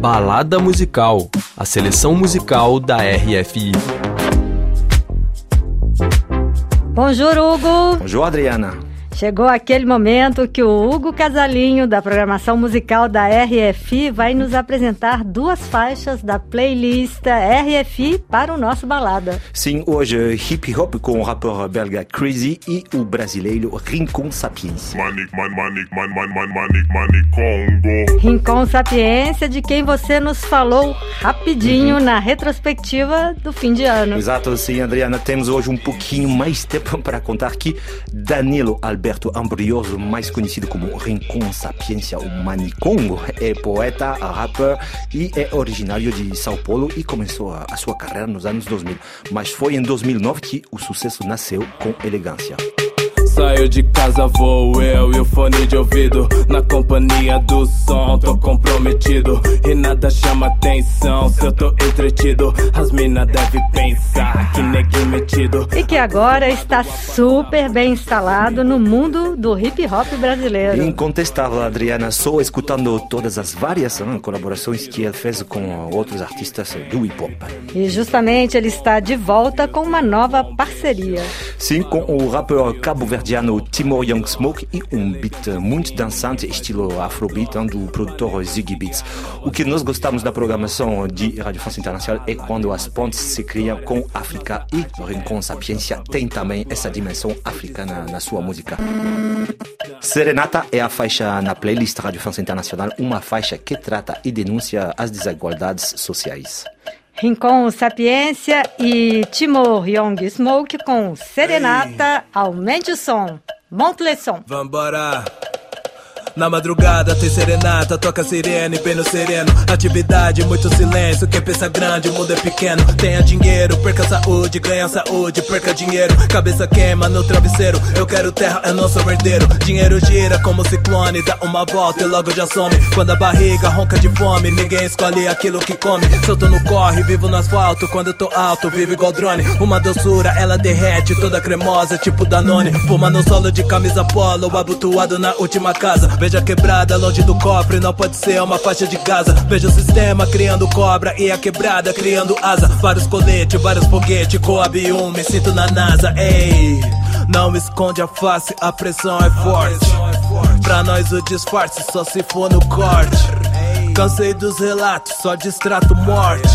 Balada Musical, a seleção musical da RFI. Bonjour, Hugo. Bonjour, Adriana. Chegou aquele momento que o Hugo Casalinho, da programação musical da RFI, vai nos apresentar duas faixas da playlist RFI para o nosso balada. Sim, hoje hip hop com o rapper belga Crazy e o brasileiro Rincon Sapiência. Manic, man, manic, man, man, man, manic, manic, Congo. Rincon Sapiência, de quem você nos falou rapidinho uhum. na retrospectiva do fim de ano. Exato, sim, Adriana. Temos hoje um pouquinho mais tempo para contar que Danilo Alberto Alberto Ambrioso, mais conhecido como Rincon Sapiência, o Manicongo, é poeta, rapper e é originário de São Paulo e começou a sua carreira nos anos 2000. Mas foi em 2009 que o sucesso nasceu com elegância. Saio de casa, vou eu e o fone de ouvido. Na companhia do som, tô comprometido. E nada chama atenção se eu tô entretido. As minas devem pensar que neguinho metido. Que agora está super bem instalado no mundo do hip hop brasileiro. Incontestável, Adriana, só escutando todas as várias hein, colaborações que ele fez com outros artistas do hip hop. E justamente ele está de volta com uma nova parceria. Sim, com o rapper Cabo Verde indiano Timor Young Smoke e um beat muito dançante, estilo afrobeat, do produtor Ziggy Beats. O que nós gostamos da programação de Rádio France Internacional é quando as pontes se criam com África e Rincon Sapiência tem também essa dimensão africana na sua música. Serenata é a faixa na playlist Rádio France Internacional, uma faixa que trata e denuncia as desigualdades sociais. Rincon Sapiência e Timor Young Smoke com Serenata, aumente o som, monte le som. Vambora! Na madrugada tem serenata, toca sirene bem no sereno. Atividade, muito silêncio. Quem pensa grande, o mundo é pequeno. Tenha dinheiro, perca saúde, ganha saúde, perca dinheiro. Cabeça queima no travesseiro. Eu quero terra, eu não sou herdeiro. Dinheiro gira como ciclone, dá uma volta e logo já some. Quando a barriga ronca de fome, ninguém escolhe aquilo que come. Solto no corre, vivo no asfalto. Quando eu tô alto, vivo igual drone. Uma doçura, ela derrete, toda cremosa, tipo Danone. Puma no solo de camisa polo, abotoado na última casa. Veja a quebrada, longe do cofre, não pode ser uma faixa de casa. Veja o sistema criando cobra e a quebrada criando asa. Vários coletes, vários foguetes, Coab 1, me sinto na NASA, ei. Não esconde a face, a pressão é forte. Pra nós o disfarce só se for no corte. Cansei dos relatos, só distrato morte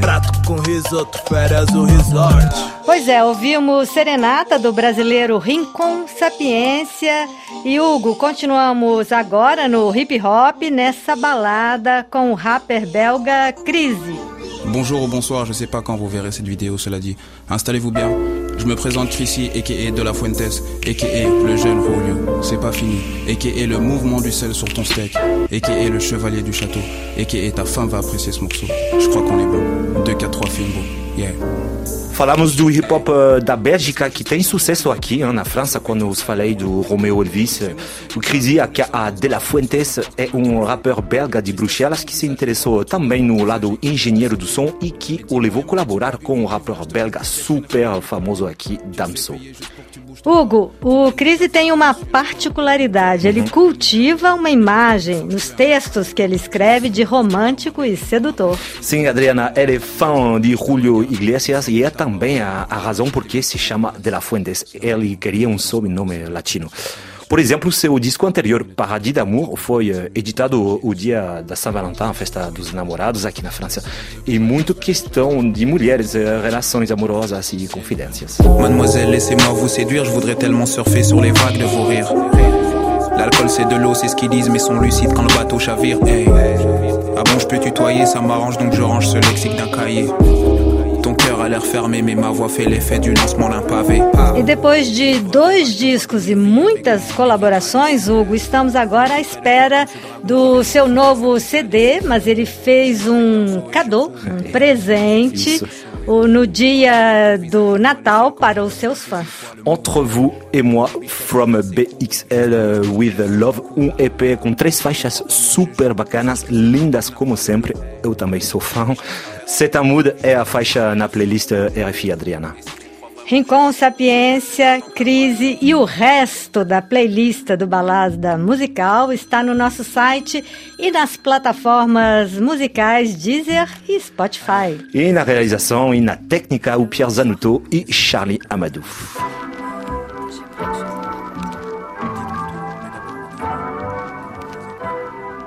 prato com risoto, férias o resort. Pois é, ouvimos Serenata do brasileiro Rincon Sapiência. E Hugo, continuamos agora no hip hop, nessa balada com o rapper belga Crise. Bonjour ou bonsoir, je sais pas quand vous verrez cette vidéo, cela dit. Installez-vous bien. Je me présente Chrissy, a.k.a. De La Fuentes, a.k.a. le jeune Rolio. C'est pas fini. a.k.a. le mouvement du sel sur ton steak. a.k.a. le chevalier du château. a.k.a. ta femme va apprécier ce morceau. Je crois qu'on est bon. 2, 4, 3 films beau. Yeah. Falamos do hip hop eh, da Bélgica, que tem sucesso aqui na França, quando eu falei do Romeo Elvis. O Crisi, a De La Fuentes, é um rapper belga de Bruxelas que se interessou também no lado engenheiro do som e que o levou a colaborar com o rapper belga super famoso aqui, Damso. Hugo, o Crise tem uma particularidade. Ele uhum. cultiva uma imagem nos textos que ele escreve de romântico e sedutor. Sim, Adriana, ele é fã de Julio Iglesias e é também a, a razão por que se chama De La Fuentes. Ele queria um sobrenome latino. Por exemplo, seu disco anterior, Paradis d'Amour, foi eh, editado o dia da Saint Valentin, a festa dos namorados aqui na França, e muito questão de mulheres, eh, relações amorosas e confidências. Mademoiselle, laissez-moi vous séduire, je voudrais tellement surfer sur les vagues de vos rires. L'alcool c'est de l'eau, c'est ce qu'ils disent, mais sont lucides quand le bateau chavire. Hey. Ah bon, je peux tutoyer, ça m'arrange donc je range ce lexique d'un cahier. L'air fermé, mais ma voix fait l'effet du lancement d'un pavé. E depois de dois discos e muitas colaborações, Hugo, estamos agora à espera do seu novo CD, mas ele fez um cadeau, um presente. Isso no dia do Natal para os seus fãs. Entre vous et moi, From BXL with Love, um EP com três faixas super bacanas, lindas como sempre. Eu também sou fã. Mood é a faixa na playlist RFI Adriana. Rincon Sapiência, Crise e o resto da playlist do Balada Musical está no nosso site e nas plataformas musicais Deezer e Spotify. E na realização e na técnica, o Pierre Zanuto e Charlie Amadou.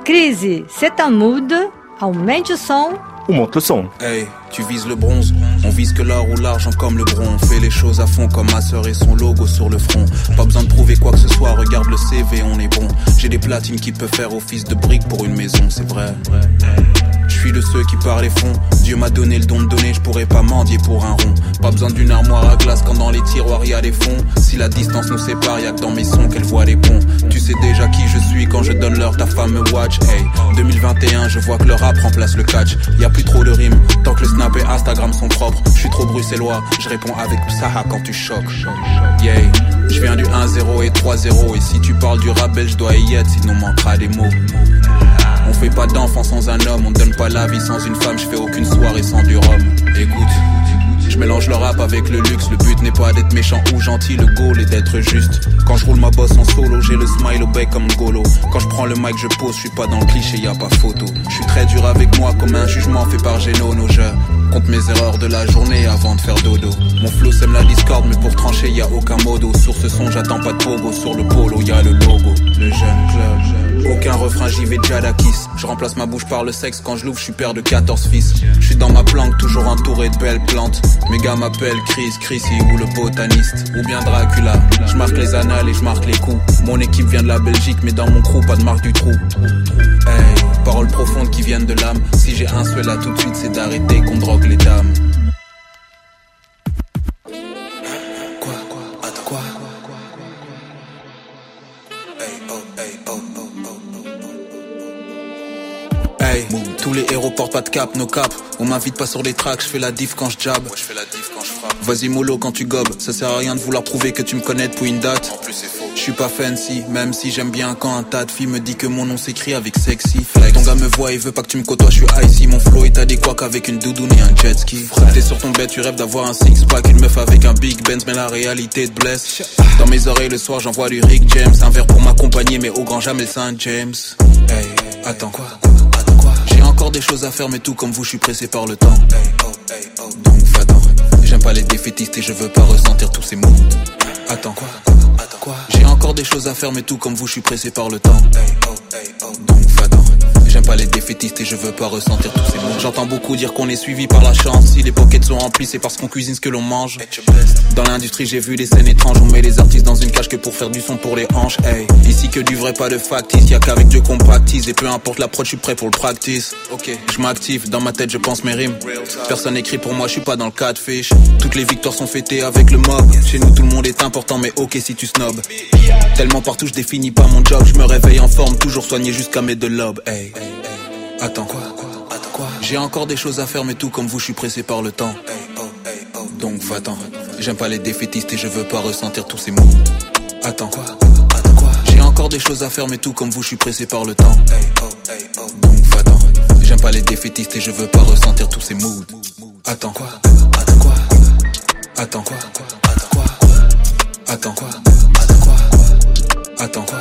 Crise, c'est un mood, aumente o som ou monte le son. Hey, tu vises le bronze, on vise que l'or ou l'argent comme le bronze. On fait les choses à fond comme ma sœur et son logo sur le front. Pas besoin de prouver quoi que ce soit, regarde le CV, on est bon. J'ai des platines qui peuvent faire office de briques pour une maison, c'est vrai. Suis de ceux qui parlent les fonds. Dieu m'a donné le don de donner, je pourrais pas mendier pour un rond. Pas besoin d'une armoire à glace quand dans les tiroirs y a des fonds. Si la distance nous sépare, y'a que dans mes sons qu'elle voit les ponts. Tu sais déjà qui je suis quand je donne l'heure, ta femme me watch. Hey, 2021, je vois que le rap remplace le catch. Y a plus trop de rimes, tant que le snap et Instagram sont propres. Je suis trop bruxellois, je réponds avec Psaha quand tu choques. Yeah, je viens du 1-0 et 3-0. Et si tu parles du rap je dois y être, sinon manquera des mots. On fait pas d'enfant sans un homme, on donne pas la vie sans une femme, je fais aucune soirée sans du rhum. Écoute, je mélange le rap avec le luxe, le but n'est pas d'être méchant ou gentil, le goal est d'être juste. Quand je roule ma bosse en solo, j'ai le smile au bec comme Golo. Quand je prends le mic, je pose, je suis pas dans le cliché, y a pas photo. Je suis très dur avec moi comme un jugement fait par Geno, nos jeux. Compte mes erreurs de la journée avant de faire dodo. Mon flow sème la discorde, mais pour trancher, y a aucun modo. Sur ce son, j'attends pas de pogo. Sur le polo, y a le logo. Le jeune club. Aucun refrain, j'y vais déjà kiss. Je remplace ma bouche par le sexe quand je l'ouvre, je suis père de 14 fils. Je suis dans ma planque, toujours entouré de belles plantes. Mes gars m'appellent Chris, Chrissy ou le botaniste. Ou bien Dracula. Je marque les annales et je marque les coups. Mon équipe vient de la Belgique, mais dans mon crew, pas de marque du trou. Hey, paroles profondes qui viennent de l'âme. Si j'ai un souhait là tout de suite, c'est d'arrêter qu'on drogue les dames. Hey, tous les héros portent pas de cap, no cap. On m'invite pas sur les tracks, je fais la diff quand je jab. je fais la diff quand je frappe. Vas-y mollo quand tu gobes, ça sert à rien de vouloir prouver que tu me connais depuis une date. En plus c'est faux. Je suis pas fancy, même si j'aime bien quand un tas de filles me dit que mon nom s'écrit avec sexy. Ton gars me voit, il veut pas que tu me côtoies, je suis icy. Mon flow est adéquat qu'avec une doudoune et un jet ski. T'es sur ton bed, tu rêves d'avoir un six pack, une meuf avec un big Benz, mais la réalité te blesse. Dans mes oreilles le soir, j'envoie du Rick James, un verre pour m'accompagner, mais au grand jamais Saint James. Hey, attends quoi? J'ai encore des choses à faire, mais tout comme vous, je suis pressé par le temps. Donc va-t'en. J'aime pas les défaitistes et je veux pas ressentir tous ces mots. Attends quoi? J'ai encore des choses à faire, mais tout comme vous, je suis pressé par le temps. Va-t'en. J'aime pas les défaitistes et je veux pas ressentir tous ces mots. J'entends beaucoup dire qu'on est suivi par la chance. Si les pockets sont remplis, c'est parce qu'on cuisine ce que l'on mange. Dans l'industrie, j'ai vu des scènes étranges. On met les artistes dans une cage que pour faire du son pour les hanches. Hey, ici que du vrai, pas de factice. Y'a qu'avec Dieu qu'on practice. Et peu importe l'approche, je suis prêt pour le practice. Ok, je m'active. Dans ma tête, je pense mes rimes. Personne écrit pour moi, je suis pas dans le catfish. Toutes les victoires sont fêtées avec le mob. Chez nous, tout le monde est important, mais ok si tu snobs. Tellement partout, je définis pas mon job. Je me réveille en forme, toujours soigné jusqu'à mes deux lobes. Hey. Attends quoi, Attends quoi J'ai encore des choses à faire mais tout comme vous je suis pressé par le temps Donc va-t'en J'aime pas les défaitistes et je veux pas ressentir tous ces mots Attends quoi Attends quoi J'ai encore des choses à faire mais tout comme vous je suis pressé par le temps Donc va-t'en J'aime pas les défaitistes et je veux pas ressentir tous ces moods Attends quoi Attends quoi Attends quoi Attends quoi Attends quoi Attends quoi Attends quoi